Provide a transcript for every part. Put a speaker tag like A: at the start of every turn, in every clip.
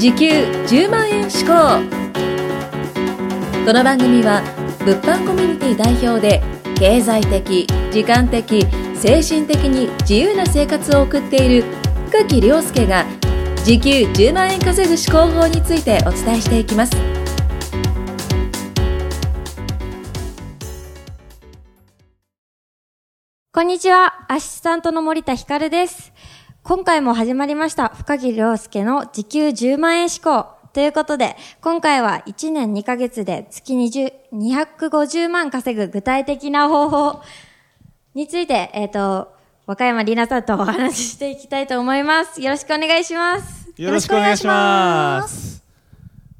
A: 時給10万円志向この番組は物販コミュニティ代表で経済的時間的精神的に自由な生活を送っている深木亮介が時給10万円稼ぐ思考法についてお伝えしていきます
B: こんにちは、アシスタントの森田ひかるです。今回も始まりました、深木亮介の時給10万円志向。ということで、今回は1年2ヶ月で月20 250万稼ぐ具体的な方法について、えっ、と、若山里奈さんとお話ししていきたいと思います。よろしくお願いします。
C: よろしくお願いします。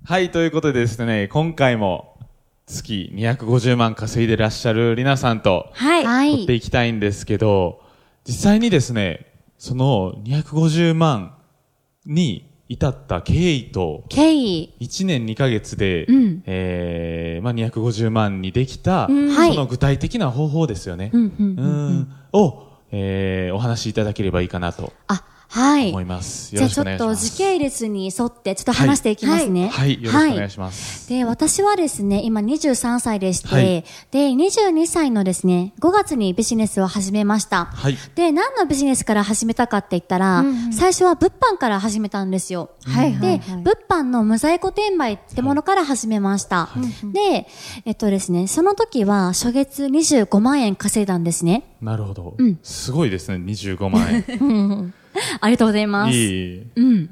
C: はい、ということでですね、今回も月250万稼いでらっしゃるりなさんと
B: はい。
C: 撮っていきたいんですけど、実際にですね、その250万に至った経緯と、
B: 経緯。
C: 1年2ヶ月で、
B: うん。
C: えーまあ、250万にできた、
B: ん。はい。
C: その具体的な方法ですよね。
B: うんうんうん。
C: うん。を、えーお話しいただければいいかなと。
D: あ、はい。
C: 思います。よ
D: じゃあちょっ。と時系列に沿ってちょっと話していきますね。
C: はい、よろしくお願いします。
D: で、私はですね、今23歳でして、
C: はい
D: で、22歳のですね、5月にビジネスを始めました。
C: はい。
D: で、何のビジネスから始めたかって言ったら、最初は物販から始めたんですよ。
B: はいはい
D: で、物販の無在庫転売ってものから始めました。で、えっとですね、その時は初月25万円稼いだんですね。
C: なるほど。
D: うん
C: すごいですね、25万円。
D: ありがとうございます。
C: いい。
D: うん。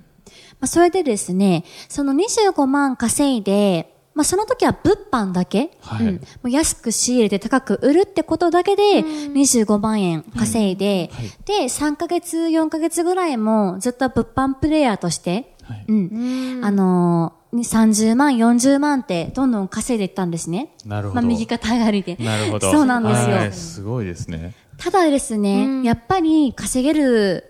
D: まあ、それでですね、その25万稼いで、まあ、その時は物販だけ、
C: はい
D: うん、もう安く仕入れて高く売るってことだけで25万円稼いで、
C: はい
D: で、3ヶ月、4ヶ月ぐらいもずっと物販プレイヤーとして、
C: はい
D: うん、あのー30万、40万ってどんどん稼いでいったんですね。
C: なるほど。
D: まあ、右肩上がりで。
C: なるほど。
D: そうなんですよ
C: はいすごいですね。
D: ただですね、やっぱり稼げる、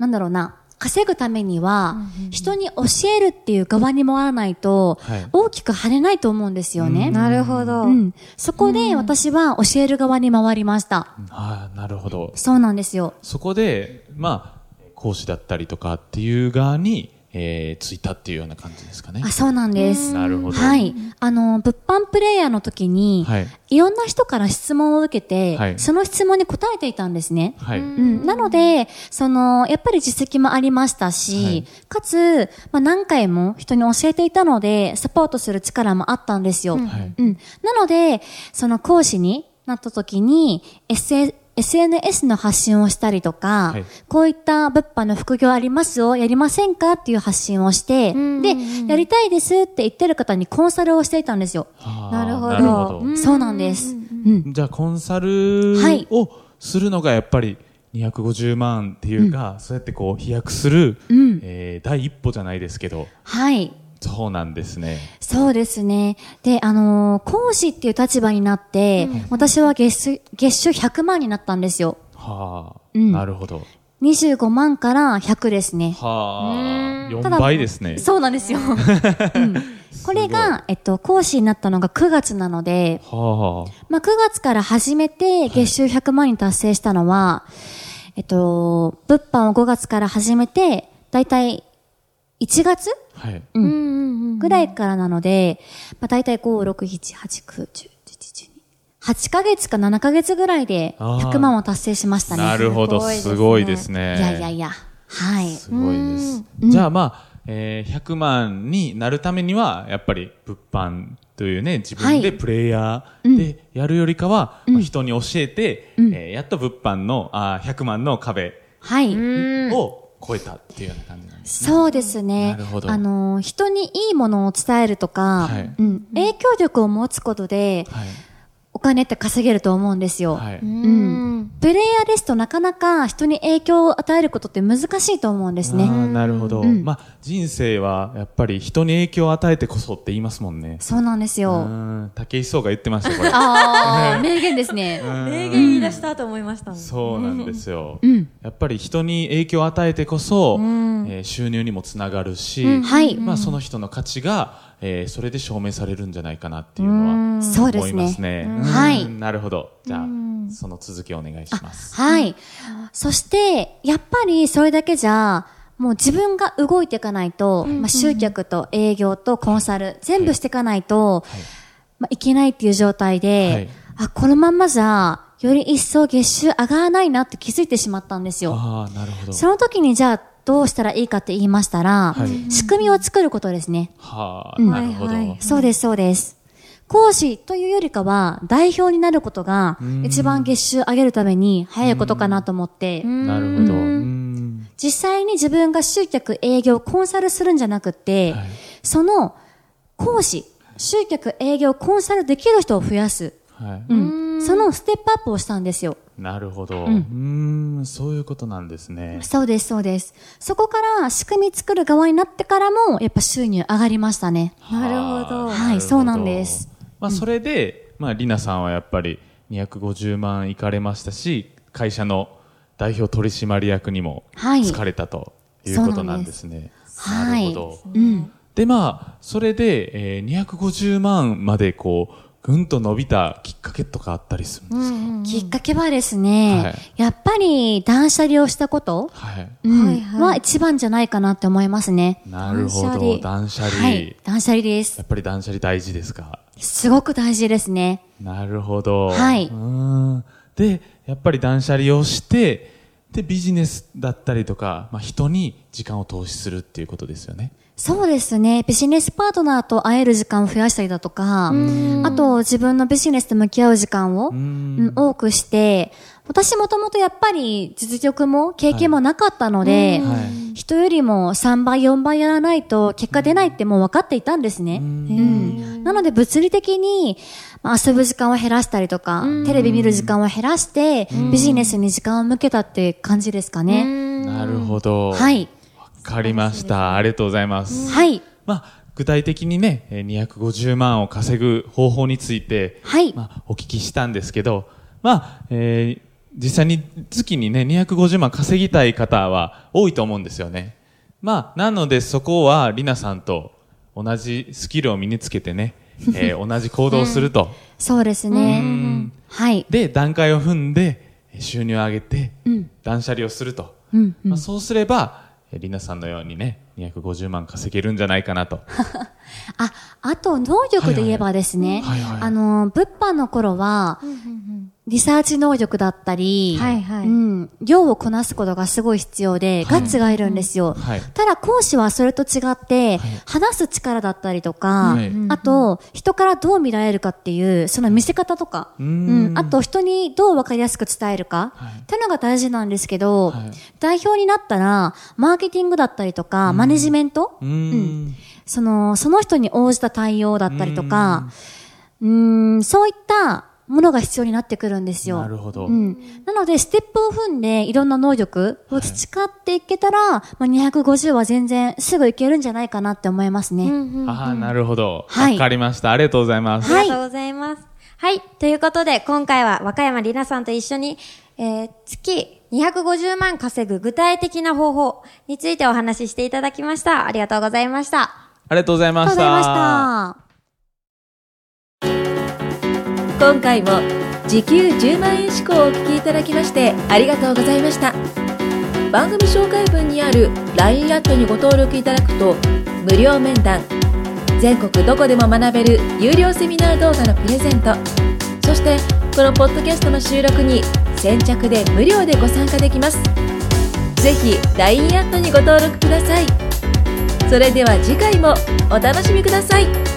D: なんだろうな、稼ぐためには、人に教えるっていう側に回らないと
C: はい、
D: 大きく跳ねないと思うんですよね。
B: なるほど。
D: うん。そこで私は教える側に回りました。
C: ああ、なるほど。
D: そうなんですよ。
C: そこで、まあ、講師だったりとかっていう側に、えー、ついたっていうような感じですかね
D: あ、。そうなんです。
C: なるほど。
D: はい。あの、物販プレイヤーの時に、
C: はい。
D: いろんな人から質問を受けて、
C: はい
D: その質問に答えていたんですね。
C: はい。
D: うん、なので、その、やっぱり実績もありましたし、
C: はい
D: かつ、まあ、何回も人に教えていたので、サポートする力もあったんですよ。
C: はい。
D: うん。なので、その講師になった時に、SA SNS の発信をしたりとか、
C: はい
D: こういった物販の副業ありますよ、やりませんかっていう発信をして、で、やりたいですって言ってる方にコンサルをしていたんですよ。
B: なるほど。
D: そうなんです。うん。
C: じゃあ、コンサル
D: はい
C: をするのがやっぱり250万っていうか、そうやってこう飛躍する、
D: うん
C: えー第一歩じゃないですけど、
D: はい。
C: そうなんですね。
D: そうですね。で、あのー講師っていう立場になって、私は月収、月収100万になったんですよ。
C: はあ、
D: うん
C: なるほど。
D: 25万から100ですね。
C: はあ、
D: ただ
C: 4倍ですね。
D: そうなんですよ。うんこれが、えっと、講師になったのが9月なので、
C: はあ、
D: まあ、9月から始めて月収100万に達成したのは、えっと、物販を5月から始めて、だいたい1月？
C: はい。
D: うん
B: うんうんうん。
D: ぐらいからなので、まあ、大体5、6、7、8、9、10、11、12。8ヶ月か7ヶ月ぐらいで
C: あー
D: 100万を達成しましたね。
C: なるほど、す
B: す
C: ごいで
B: すす
C: ね。
D: いやいやいや。はい。
C: すごいです。じゃあまあ、えー100万になるためには、やっぱり物販というね、自分
D: はい
C: でプレイヤーでやるよりかは、まあ人に教えて、えーやっと物販のあー100万の壁
D: はい。
C: を超えたっていうような感じなんです。
D: そうですね。
C: なるほど
D: あの、人にいいものを伝えるとか、
C: はい
D: うん、影響力を持つことで、
C: はい。
D: お金って稼げると思うんですよ。
C: はい。
D: うん。プレイヤーですとなかなか人に影響を与えることって難しいと思うんですね。
C: なるほど。
D: うん
C: まあ、人生はやっぱり人に影響を与えてこそって言いますもんね。
D: そうなんです
C: う
D: よ。
C: ん。竹井壮が言ってました、これ。
D: ああ、名言ですね。
B: 名言言い出したと思いました。
C: そうなんですよ。
D: うん。
C: やっぱり人に影響を与えてこそ、えー収入にもつながるし、
D: はい。
C: まあその人の価値が、えーそれで証明されるんじゃないかなっていうのは
D: そうです
C: 思います
D: ね。
C: ね。
D: はい
C: うんなるほど。じゃあ、その続きをお願いします。
D: はい。そして、やっぱりそれだけじゃ、もう自分が動いていかないと、まあ、集客と営業とコンサル、全部していかないと、まあ、いけないっていう状態で、あ、このまんまじゃ、より一層月収上がらないなって気づいてしまったんですよ。
C: ああ、なるほど。
D: その時にじゃあ、どうしたらいいかって言いましたら、
C: はい
D: 仕組みを作ることですね。
C: はあ、
D: うん
C: なるほど。
B: はいはい
D: そうです、そうです。講師というよりかは、代表になることが、一番月収上げるために早いことかなと思って、
C: なるほど。うん
D: 実際に自分が集客、営業、コンサルするんじゃなくって、
C: はい
D: その講師、集客、営業、コンサルできる人を増やす。
C: はい。
D: うん。そのステップアップをしたんですよ。
C: なるほど。うーん、そういうことなんですね。
D: そうです、そうです。そこから仕組み作る側になってからも、やっぱ収入上がりましたね。
B: なるほど
C: は
D: いそうなんです。
C: まあ、それで、まあ、りなさんはやっぱり250万いかれましたし、会社の代表取締役にも
D: はい
C: 疲れたということなんですね。なるほど。
D: うん。
C: で、まあ、それで、えー、250万までこう、ぐんと伸びたきっかけとかあったりするんですか、
D: きっかけはですね、
C: はい
D: やっぱり断捨離をしたこと、
C: はい。
D: うん
B: はいはい
D: は一番じゃないかなって思いますね。
C: なるほど。断捨離。
D: はい。断捨離です
C: や。っぱり断捨離大事ですか？
D: すごく大事ですね。
C: なるほど。
D: はいう
C: ーんで、やっぱり断捨離をして、で、ビジネスだったりとか、まあ、人に時間を投資するっていうことですよね。
D: そうですね。ビジネスパートナーと会える時間を増やしたりだとか、あと自分のビジネスと向き合う時間を、多くして、私もともとやっぱり実力も経験もなかったので、
C: はい
D: 人よりも3倍、4倍やらないと結果出ないってもう分かっていたんですね。うんなので物理的にまあ遊ぶ時間を減らしたりとか、テレビ見る時間を減らして、ビジネスに時間を向けたって感じですかね。
C: なるほど。
D: はい。
C: わかりました。ありがとうございます。
D: はい。
C: まあ、具体的にね、えー250万を稼ぐ方法について、
D: はい。
C: まあ、お聞きしたんですけど、まあ、えー実際に月にね、250万稼ぎたい方は多いと思うんですよね。まあ、なのでそこは、りなさんと同じスキルを身につけてね、えー 同じ行動をすると。
D: そうですね。はい。
C: で、段階を踏んで、えー収入を上げて、
D: うん。
C: 断捨離をすると。
D: うん。
C: まあ、そうすれば、えーりなさんのようにね、250万稼げるんじゃないかなと。
D: あ、あと能力で言えばですね、
C: はいはいはい
D: あの、物販の頃は、リサーチ能力だったり、
B: はいはい。
D: うん、量をこなすことがすごい必要で、ガッツがいるんですよ。
C: はい。
D: ただ講師はそれと違って、話す力だったりとか、
C: はい。
D: あと、人からどう見られるかっていう、その見せ方とか、
C: うー
D: うん。ん、あと人にどう分かりやすく伝えるか、
C: はい。
D: っていうのが大事なんですけど、
C: はい。
D: 代表になったら、マーケティングだったりとか、マネジメント、
C: うーん。
D: その、その人に応じた対応だったりとか、うーん、そういったものが必要になってくるんですよ。
C: なるほど。
D: うん。なので、ステップを踏んで、いろんな能力を培っていけたら、まあ、250は全然すぐいけるんじゃないかなって思いますね。
C: ああ、なるほど。わ、
D: はい
C: かりました。ありがとうございます。
B: ありがとうございます。はい。ということで、今回は和歌山里奈さんと一緒に、えー月250万稼ぐ具体的な方法についてお話ししていただきました。ありがとうございました。
C: ありがとうござい
D: あ
C: ました。
D: りがとうございました。
A: 今回も時給10万円志向をお聞きいただきましてありがとうございました。番組紹介文にある LINE アットにご登録いただくと無料面談全国どこでも学べる有料セミナー動画のプレゼントそしてこのポッドキャストの収録に先着で無料でご参加できます。ぜひ LINE アットにご登録ください。それでは次回もお楽しみください。